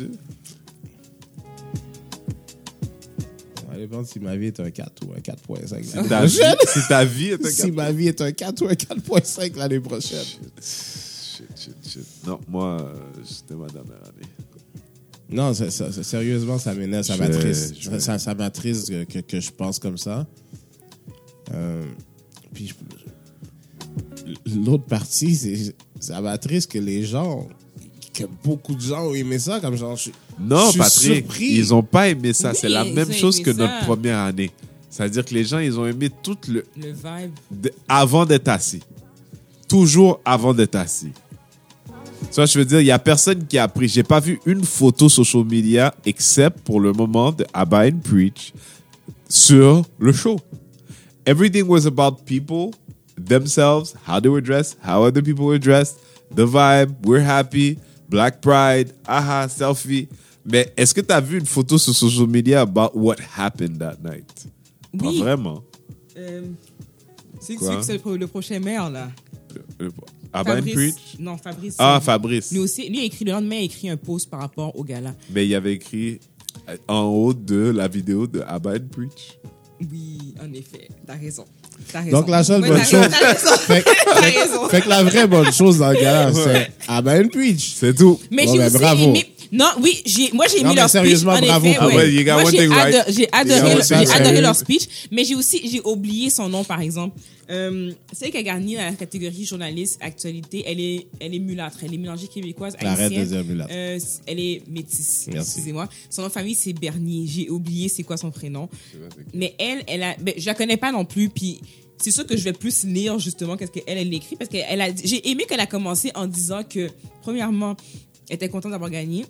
Ça dépend si ma vie est un 4 ou un 4.5. Si l'année ta vie, prochaine. si ta vie est un Si cap- ma vie est un 4 ou un 4.5 l'année prochaine. Shit, shit, shit. Non, moi, euh, c'était ma dernière année. Non, ça- ça- ça- sérieusement, ça m'énerve, ça m'attriste. je- Ça, ça, m'attriste que, que, que je pense comme ça. Euh, puis je- l'autre partie, c'est ça m'attriste que les gens, que beaucoup de gens ont aimé ça, comme genre, je, Non, Patrick, surpris. ils ont pas aimé ça. Oui, c'est la même chose que ça. notre première année. C'est-à-dire que les gens, ils ont aimé tout le, Le vibe. de- avant d'être assis. Toujours avant d'être assis. Tu vois, je veux dire, il y a personne qui a pris. J'ai pas vu une photo social media, except pour le moment de Abba and Preach sur le show. Everything was about people, themselves, how they were dressed, how other people were dressed, the vibe, we're happy, Black Pride, aha, selfie. Mais est-ce que tu as vu une photo sur social media about what happened that night? Pas Oui. vraiment. Euh, c'est le, le prochain maire, là. Le- le- and Fabrice. Preach? Non, Fabrice. Ah, Fabrice. Lui aussi, lui a écrit le lendemain, il a écrit un post par rapport au gala. Mais il y avait écrit euh, en haut de la vidéo de Abba and Preach. Oui, en effet, t'as raison. Donc, la seule bonne chose-. <laughs> Fait, que la vraie bonne chose dans le gars c'est ah ben Preach. C'est tout. Mais Bon, j'ai ben, aussi bravo. aimé. Non, oui, j'ai, moi j'ai mais leur speech. sérieusement, En bravo ouais. ouais, j'ai right. adoré, leur speech. Mais j'ai aussi, j'ai oublié son nom, par exemple. Euh, celle qui a gagné la catégorie journaliste actualité, elle est, elle est mulâtre. Elle est mélangée québécoise, de dire. Euh, elle est métisse. Merci. Excusez-moi. Son nom de famille, c'est Bernier. J'ai oublié c'est quoi son prénom. Mais elle, elle a, ben, je la connais pas non plus, puis c'est sûr que je vais plus lire justement qu'est-ce qu'elle elle écrit parce qu'elle a, j'ai aimé qu'elle a commencé en disant que premièrement, elle était contente d'avoir gagné.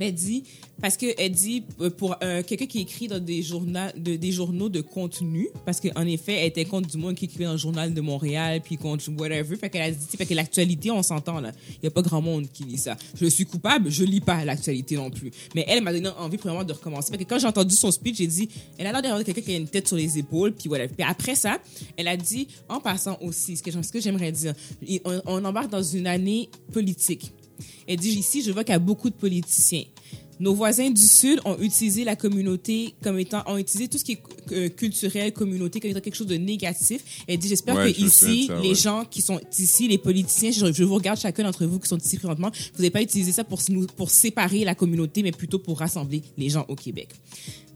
Elle dit parce que elle dit pour euh, quelqu'un qui écrit dans des journaux de, des journaux de contenu parce qu'en effet elle était contre du monde qui écrivait dans le journal de Montréal puis contre whatever fait qu'elle a dit fait que l'actualité on s'entend là. Il y a pas grand monde qui lit ça. Je suis coupable je lis pas l'actualité non plus. Mais elle m'a donné envie vraiment de recommencer. Parce que quand j'ai entendu son speech j'ai dit elle a l'air d'avoir quelqu'un qui a une tête sur les épaules puis voilà puis après ça elle a dit en passant aussi ce que j'aimerais dire on embarque dans une année politique elle dit ici, je vois qu'il y a beaucoup de politiciens. Nos voisins du Sud ont utilisé la communauté comme étant, ont utilisé tout ce qui est euh, culturel, communauté, comme étant quelque chose de négatif. Elle dit, j'espère Ouais, que je ici, ça, les ouais. gens qui sont ici, les politiciens, je, je vous regarde chacun d'entre vous qui sont ici présentement, vous n'avez pas utilisé ça pour, pour séparer la communauté, mais plutôt pour rassembler les gens au Québec.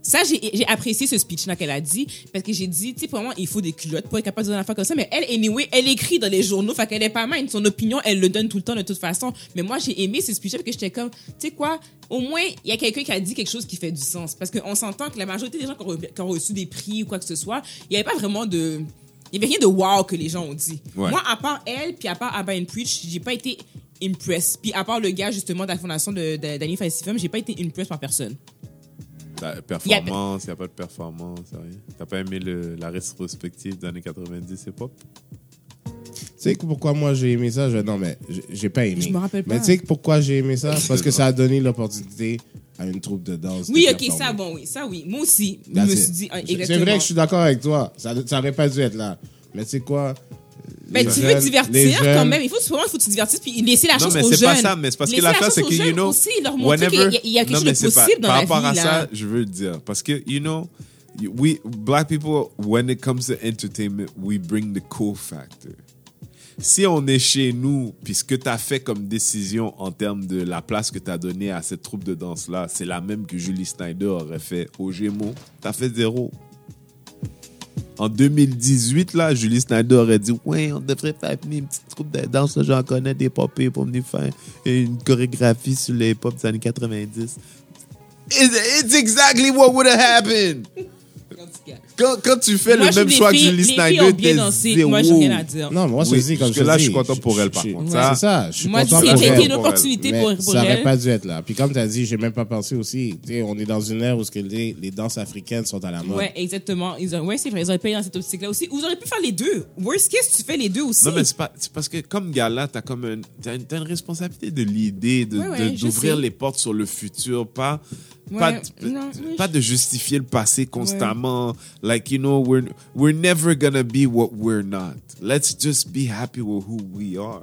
Ça, j'ai apprécié ce speech-là qu'elle a dit, parce que j'ai dit, tu sais, pour moi, il faut des culottes pour être capable de dire une affaire comme ça, mais elle, anyway, elle écrit dans les journaux, fait qu'elle est pas mal, son opinion, elle le donne tout le temps de toute façon. Mais moi, j'ai aimé ce speech-là, parce que j'étais comme, tu sais quoi, au moins, il y a quelqu'un qui a dit quelque chose qui fait du sens. Parce qu'on s'entend que la majorité des gens qui ont, re- qui ont reçu des prix ou quoi que ce soit, il n'y avait pas vraiment de... Il n'y avait rien de wow que les gens ont dit. Ouais. Moi, à part elle, puis à part Abba and Preach, j'ai pas été impressed. Puis à part le gars, justement, de la fondation de, de, d'Annie Fastifem, j'ai pas été impressed par personne. Performance, il n'y a pas de performance, rien. T'as pas aimé le, la rétrospective des années 90 hip-hop? Tu sais que pourquoi moi j'ai aimé ça? Je- non, mais j'ai- pas aimé. Je me rappelle pas. Mais tu sais que pourquoi j'ai aimé ça? <laughs> Parce que ça a donné l'opportunité à une troupe de danse. Oui, de ok, performer. ça, bon, oui, ça, oui. Moi aussi, je me suis dit, ah, C'est- exactement. C'est vrai que je suis d'accord avec toi. Ça, ça aurait pas dû être là. Mais tu sais quoi? Ben, les tu veux divertir quand même. Il faut, souvent, il faut que tu divertisses puis laisser la Non, chance mais aux c'est jeunes. pas ça, mais c'est parce que la l'affaire, c'est que, you know, aussi, leur montrer qu'il y a- il y a quelque non, chose mais de c'est pas- possible dans par la rapport vie, à là. ça, je veux dire. Parce que, you know, we, black people, when it comes to entertainment, we bring the cool factor. Si on est chez nous, puis ce que tu as fait comme décision en termes de la place que tu as donnée à cette troupe de danse-là, c'est la même que Julie Snyder aurait fait au Gémeaux, tu as fait zéro. En 2018, là, Julie Snyder aurait dit Ouais, on devrait faire une petite troupe de danse. J'en connais des popées pour venir faire une chorégraphie sur les hip-hop des années 90. It's, it's exactly what would have happened. Quand, quand tu fais Moi, le même choix que les filles- Julie les filles ont Snyder, bien t'es dansé. zéro. Moi, j'ai rien à dire. Non, moi, je Oui, comme parce que là, je suis content pour elle, par je- contre. ouais, Ça- C'est ça, je suis Moi, content si pour c'était elle. une opportunité pour, pour ça aurait elle. pas dû être là. Puis comme tu as dit, j'ai même pas pensé aussi. On est dans une ère où ce que les, les danses africaines sont à la mode. Ouais, exactement. Ils auraient, ouais, c'est vrai. Ils auraient payé dans cette optique-là aussi. Ou Vous auriez pu faire les deux. Worst case, tu fais les deux aussi. Non, mais c'est pas, c'est parce que comme gala, t'as comme un, t'as une, t'as une responsabilité de l'idée, de, Ouais, ouais, de- je d'ouvrir les portes sur le futur, pas, Ouais, pas, de, non, oui, pas de justifier le passé constamment. Like, you know, we're, we're never gonna be what we're not. Let's just be happy with who we are.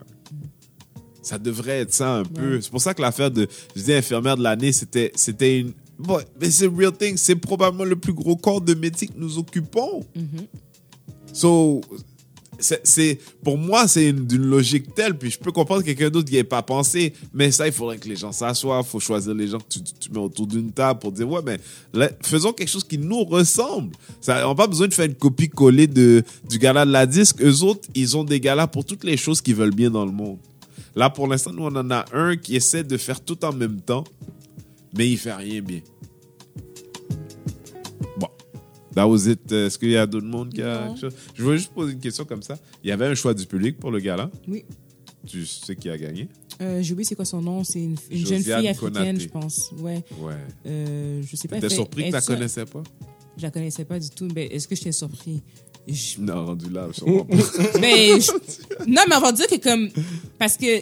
Ça devrait être ça un peu. C'est pour ça que l'affaire de, je dis infirmière de l'année, c'était, c'était une, bon, mais c'est real thing. C'est probablement le plus gros corps de métier que nous occupons. So, c'est, pour moi, c'est une- d'une logique telle, puis je peux comprendre que quelqu'un d'autre n'y ait pas pensé, mais ça, il faudrait que les gens s'assoient, il faut choisir les gens que tu, tu mets autour d'une table pour dire, ouais, mais faisons quelque chose qui nous ressemble. Ça, on n'a pas besoin de faire une copie-collée de, du gala de la disque. Eux autres, ils ont des galas pour toutes les choses qu'ils veulent bien dans le monde. Là, pour l'instant, nous, on en a un qui essaie de faire tout en même temps, mais il fait rien bien. That was it. Euh, Est-ce qu'il y a d'autres monde qui a Non. quelque chose? Je voulais juste poser une question comme ça. Il y avait un choix du public pour le gala. Oui. Tu sais qui a gagné? Euh, J'ai oublié c'est quoi son nom. C'est une, une jeune fille africaine, Konaté. je pense. Ouais. Ouais. Euh, je sais pas. T'étais surpris que tu la connaissais pas? Je la connaissais pas du tout. Mais est-ce que j'étais surpris? Je- Non, rendu là, sûrement <laughs> pas. Mais je- non, mais on va dire que comme parce que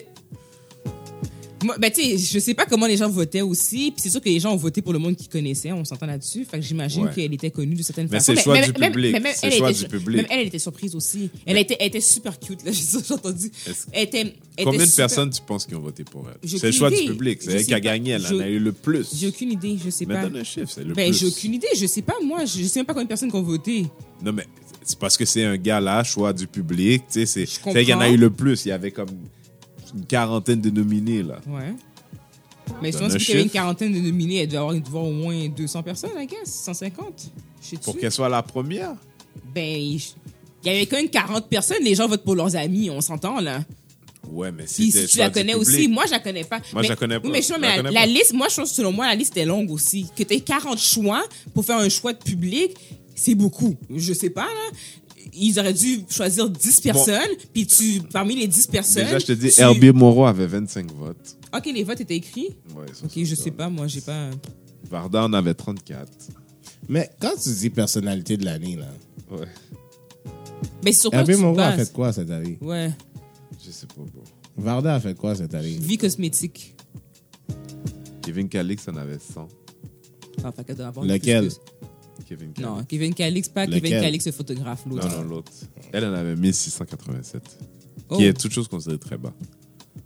moi, ben tu sais, je sais pas comment les gens votaient aussi, puis c'est sûr que les gens ont voté pour le monde qu'ils connaissaient, on s'entend là-dessus. Fait que j'imagine Ouais. qu'elle était connue de certaines Mais façons. c'est le choix du public. même elle le choix était- du public. Même elle, elle était surprise aussi. Elle était, elle était super cute là, <laughs> j'ai entendu. Elle était, elle Combien était de super- personnes tu penses qui ont voté pour elle? C'est le choix du public. C'est elle qui a gagné. Elle en a eu le plus. J'ai aucune idée, je sais Mais pas. donne un chiffre, c'est le Ben plus. j'ai aucune idée, je sais pas moi, je sais même pas combien de personnes qui ont voté. Non, mais c'est parce que c'est un gala, choix du public. Tu sais, c'est. Qu'il y en a eu le plus. Il y avait comme une quarantaine de nominés, là. Ouais. Mais pense un qu'il y avait une quarantaine de nominés, elle devait avoir, il devait avoir au moins 200 personnes, I guess, 150. Je sais Pour qu'elle soit la première? Ben, il y avait quand même 40 personnes, les gens votent pour leurs amis, on s'entend là. Ouais, mais si tu la connais aussi, moi je la connais pas. Moi, je la connais pas. Oui, mais, je- mais la liste, moi je trouve selon moi la liste est longue aussi. Que tu 40 choix pour faire un choix de public, c'est beaucoup. Je sais pas là. Ils auraient dû choisir 10 personnes, puis tu parmi les 10 personnes. Déjà, je te dis, tu- Herbie Moreau avait 25 votes. OK, les votes étaient écrits? Ouais, ça, OK, je ça. sais pas, moi j'ai pas Varda en avait 34. Mais quand tu dis personnalité de l'année, là, Ouais. Mais sur quoi tu Moreau a fait quoi cette année? Ouais, Je sais pas, bon. Varda a fait quoi cette année? vie cosmétique. Kevin Calix en avait 100. Ah, fait qu'elle doit avoir Lequel? plus que- Kevin Calix. Non, Kevin Calix, pas Kevin? Calix, le photographe, l'autre. Non, non, l'autre. Elle en avait 1687. Oh, Qui est toute chose considérée très bas.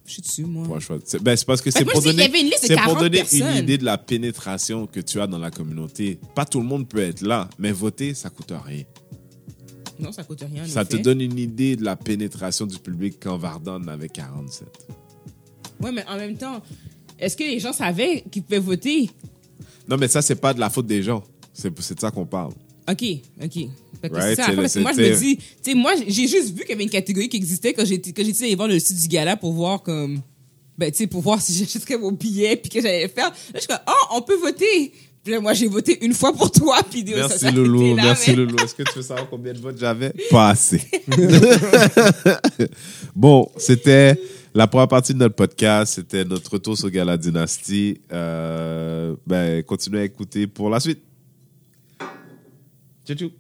je suis dessus, moi. C'est ben, c'est parce que Ben, c'est pour donner, une pour 40 donner personnes. une idée de la pénétration que tu as dans la communauté. Pas tout le monde peut être là, mais voter, ça coûte rien. Non, ça coûte rien. en Ça te donne une idée de la pénétration du public quand Vardan en avait 47. Ouais, mais en même temps, est-ce que les gens savaient qu'ils pouvaient voter? Non, mais ça, c'est pas de la faute des gens. C'est c'est de ça qu'on parle. OK, OK. Right, c'est ça. Parce que moi, je me dis, tu sais, moi, j'ai juste vu qu'il y avait une catégorie qui existait quand j'étais quand j'étais allé voir le site du gala pour voir comme, ben, tu sais, pour voir <laughs> si j'achèterais mon billet puis que j'allais faire. Là, je suis comme, oh, on peut voter. Puis là, moi, j'ai voté une fois pour toi. Puis ça Merci s'arrêtait Loulou, là, merci mais- Loulou. Est-ce que tu veux savoir combien de votes j'avais? Pas assez. <laughs> bon, c'était la première partie de notre podcast. C'était notre retour sur Gala Dynasty. Euh, ben, continuez à écouter pour la suite. Did you